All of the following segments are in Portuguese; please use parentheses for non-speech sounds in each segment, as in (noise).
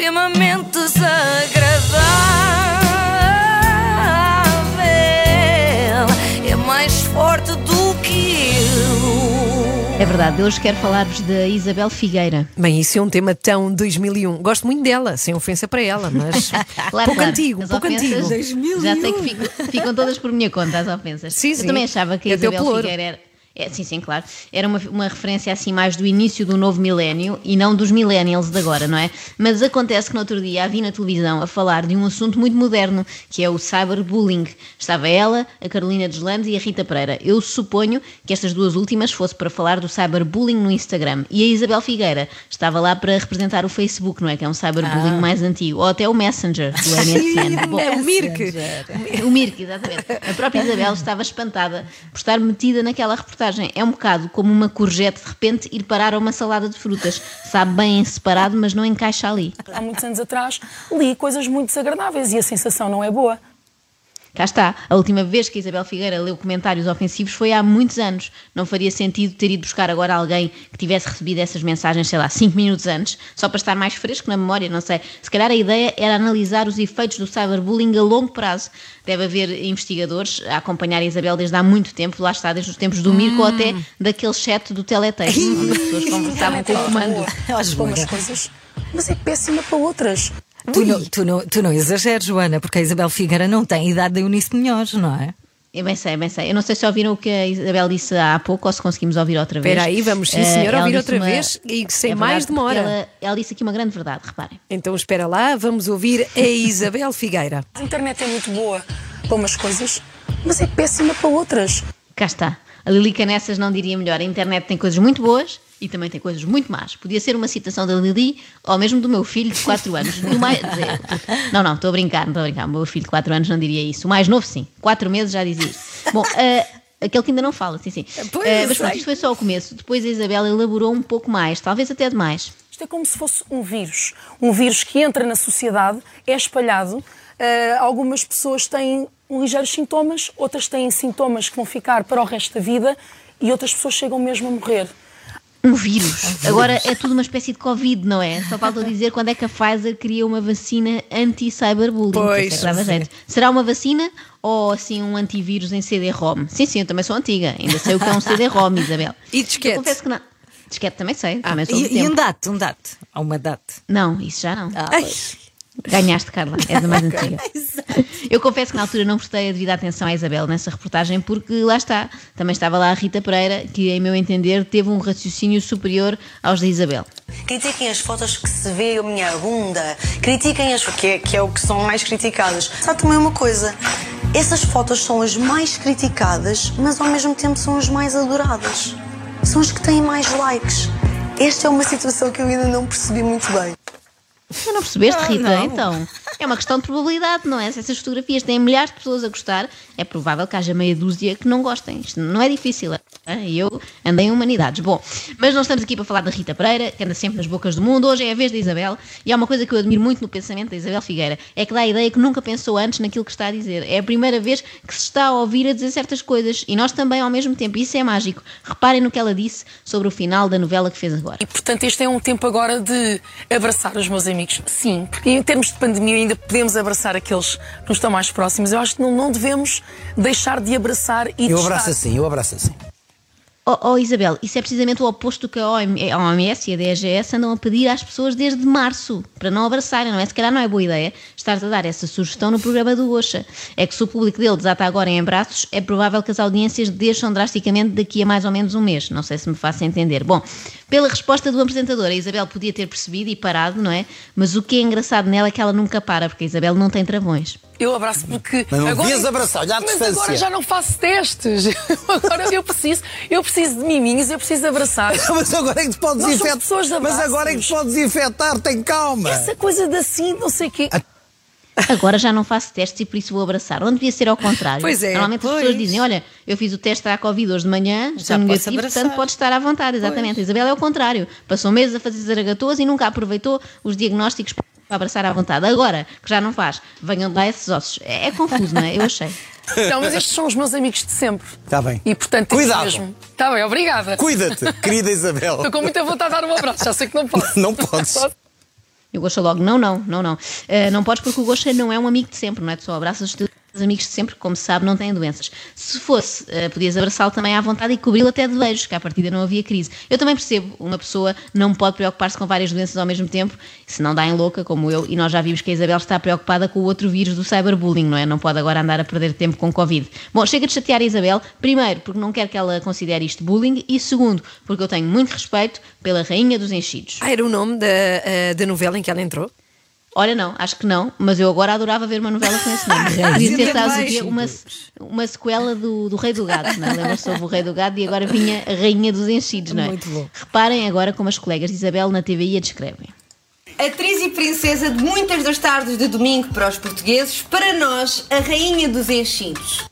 extremamente desagradável. É mais forte do que eu. É verdade, hoje quero falar-vos da Isabel Figueira. Bem, isso é um tema tão 2001. Gosto muito dela, sem ofensa para ela, mas (laughs) Claro, pouco claro. antigo, As pouco ofensas, antigo. Já sei que ficam, ficam todas por minha conta as ofensas. Sim, Eu sim. também achava que a Isabel. Figueira era. É, sim, sim, claro. Era uma, uma referência assim mais do início do novo milénio e não dos millennials de agora, não é? Mas acontece que no outro dia a vi na televisão a falar de um assunto muito moderno, que é o cyberbullying. Estava ela, a Carolina Deslandes e a Rita Pereira. Eu suponho que estas duas últimas fosse para falar do cyberbullying no Instagram. E a Isabel Figueira estava lá para representar o Facebook, não é? Que é um cyberbullying mais antigo. Ou até o Messenger do (laughs) MSN. Bom, É o Mirk. o Mirk, exatamente. A própria Isabel estava espantada por estar metida naquela reportagem. É um bocado como uma courgette de repente ir parar a uma salada de frutas. Sabe bem em separado, mas não encaixa ali. Há muitos anos atrás li coisas muito desagradáveis e a sensação não é boa. Cá está. A última vez que a Isabel Figueira leu comentários ofensivos foi há muitos anos. Não faria sentido ter ido buscar agora alguém que tivesse recebido essas mensagens, sei lá, 5 minutos antes, só para estar mais fresco na memória, não sei. Se calhar a ideia era analisar os efeitos do cyberbullying a longo prazo. Deve haver investigadores a acompanhar a Isabel desde há muito tempo, lá está, desde os tempos do Mirko ou até daquele chat do teletexto, onde as pessoas (laughs) conversavam com o comando. Elas para umas coisas, mas é péssima para outras. Tu não, tu, não, tu não exageres, Joana, porque a Isabel Figueira não tem idade de Eunice Munhoz, não é? Eu bem sei, bem sei. Eu não sei se ouviram o que a Isabel disse há pouco ou se conseguimos ouvir outra vez. Espera aí, vamos, sim, Eh, senhora, ela ouvir outra uma- vez e sem É mais demora. Ela, ela disse aqui uma grande verdade, reparem. Então espera lá, vamos ouvir a Isabel Figueira. A internet é muito boa para umas coisas, mas é péssima para outras. Cá está. A Lilica nessas não diria melhor. A internet tem coisas muito boas e também tem coisas muito más. Podia ser uma citação da Lili ou mesmo do meu filho de 4 (laughs) anos. Do mais... Não, não, estou a brincar, não estou a brincar. O meu filho de 4 anos não diria isso. O mais novo, sim. 4 meses já dizia isso. Bom, eh, aquele que ainda não fala, sim, sim. Pois, Eh, eu mas pronto, isto foi só o começo. Depois a Isabel elaborou um pouco mais, talvez até demais. Isto é como se fosse um vírus. Um vírus que entra na sociedade, é espalhado. Ah, algumas pessoas têm ligeiros sintomas, outras têm sintomas que vão ficar para o resto da vida e outras pessoas chegam mesmo a morrer. Um vírus. Agora é tudo uma espécie de Covid, não é? Só falta dizer quando é que a Pfizer cria uma vacina anti-cyberbullying. Pois, é. Será uma vacina ou assim um antivírus em CD-ROM? Sim, sim, eu também sou antiga. Ainda sei o que é um CD-ROM, Isabel. E disquete? Eu confesso que não. Disquete também sei, também sou do E, e um date, um date. Há uma date. Não, isso já não. Ah, Ai, Ganhaste, Carla, és a mais antiga. Eu confesso que na altura não prestei a devida atenção à Isabel nessa reportagem, porque lá está, também estava lá a Rita Pereira, que, em meu entender, teve um raciocínio superior aos da Isabel. Critiquem as fotos que se vê a minha bunda. Critiquem as que é, que é o que são mais criticadas. Sabe também uma coisa? Essas fotos são as mais criticadas, mas ao mesmo tempo são as mais adoradas. São as que têm mais likes. Esta é uma situação que eu ainda não percebi muito bem. Tu não percebeste, Ah, Rita? não. Então, é uma questão de probabilidade, não é? Se essas fotografias têm milhares de pessoas a gostar, é provável que haja meia dúzia que não gostem. Isto não é difícil. é? Eu andei em humanidades. Bom, mas não estamos aqui para falar da Rita Pereira, que anda sempre nas bocas do mundo. Hoje é a vez da Isabel. E há uma coisa que eu admiro muito no pensamento da Isabel Figueira: é que dá a ideia que nunca pensou antes naquilo que está a dizer. É a primeira vez que se está a ouvir a dizer certas coisas. E nós também ao mesmo tempo. Isso é mágico. Reparem no que ela disse sobre o final da novela que fez agora. E portanto, este é um tempo agora de abraçar os meus amigos. Sim, porque em termos de pandemia ainda podemos abraçar aqueles que nos estão mais próximos. Eu acho que não, não devemos deixar de abraçar e de Eu estar. abraço assim, eu abraço assim. Oh, oh, Isabel, isso é precisamente o oposto do que a OMS e a DGS andam a pedir às pessoas desde março, para não abraçarem, não é? Se calhar não é boa ideia estar a dar essa sugestão no programa do Oxa. É que se o público dele desata agora em abraços, é provável que as audiências deixam drasticamente daqui a mais ou menos um mês. Não sei se me faço entender. Bom, pela resposta do apresentador, a Isabel podia ter percebido e parado, não é? Mas o que é engraçado nela é que ela nunca para, porque a Isabel não tem travões. Eu abraço porque. Mas não agora, devias abraçar, olha à Mas distância. agora já não faço testes. (laughs) agora eu preciso, eu preciso de miminhos, eu preciso de abraçar. (laughs) Mas agora é que te podes infectar. Mas agora é que te podes infectar, tem calma. Essa coisa de assim, não sei o quê. Agora já não faço testes e por isso vou abraçar. Onde devia ser ao contrário. Pois é, Normalmente as pois. pessoas dizem: Olha, eu fiz o teste a Covid hoje de manhã, estou posso negativo, abraçar. portanto pode estar à vontade. Exatamente. A Isabel é o contrário. Passou meses a fazer zaragatoas e nunca aproveitou os diagnósticos para abraçar à vontade. Agora, que já não faz, venham lá esses ossos. É, é confuso, não é? Eu achei. Não, mas estes são os meus amigos de sempre. Tá bem. E portanto, Cuidado. mesmo. Está bem, obrigada. Cuida-te, querida Isabel. Estou com muita vontade de dar um abraço, já sei que não posso. Não podes. E o Gosha logo, não, não, não, não. Eh, não podes porque o Gosha não é um amigo de sempre, não é? Tu só abraças os amigos de sempre, como se sabe, não têm doenças. Se fosse, eh, podias abraçá-lo também à vontade e cobri-lo até de beijos, que à partida não havia crise. Eu também percebo, uma pessoa não pode preocupar-se com várias doenças ao mesmo tempo, se não dá em louca, como eu, e nós já vimos que a Isabel está preocupada com o outro vírus do cyberbullying, não é? Não pode agora andar a perder tempo com Covid. Bom, chega de chatear a Isabel, primeiro, porque não quero que ela considere isto bullying, e segundo, porque eu tenho muito respeito pela rainha dos enchidos. Ah, era o nome da, eh, da novela em que ela entrou? Olha, não, acho que não, mas eu agora adorava ver uma novela com esse nome. Podia ser, sabes o quê? Uma, uma sequela do, do Rei do Gado, não é? Lembras-te houve o Rei do Gado e agora vinha a Rainha dos Enchidos, não é? Muito bom. Reparem agora como as colegas de Isabel na TVI a descrevem. Atriz e princesa de muitas das tardes de domingo para os portugueses, para nós, a rainha dos enchidos.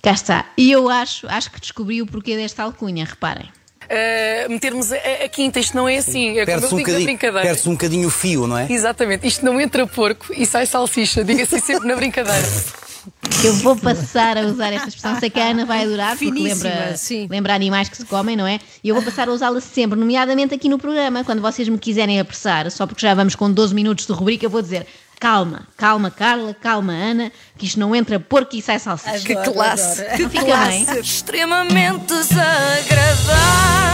Cá está. E eu acho, acho que descobri o porquê desta alcunha, reparem. Uh, metermos a, a quinta, isto não é assim. É como Perde-se um, perde um bocadinho o fio, não é? Exatamente, isto não entra porco e sai salsicha, diga-se sempre na brincadeira. (laughs) Eu vou passar a usar esta expressão, sei que a Ana vai adorar, porque Finíssima, lembra, sim. lembra animais que se comem, não é? E eu vou passar a usá-la sempre, nomeadamente aqui no programa, quando vocês me quiserem apressar, só porque já vamos com 12 minutos de rubrica, eu vou dizer calma, calma Carla, calma Ana, que isto não entra porco e sai salsicha. Que classe! Não fica bem? Extremamente desagradável.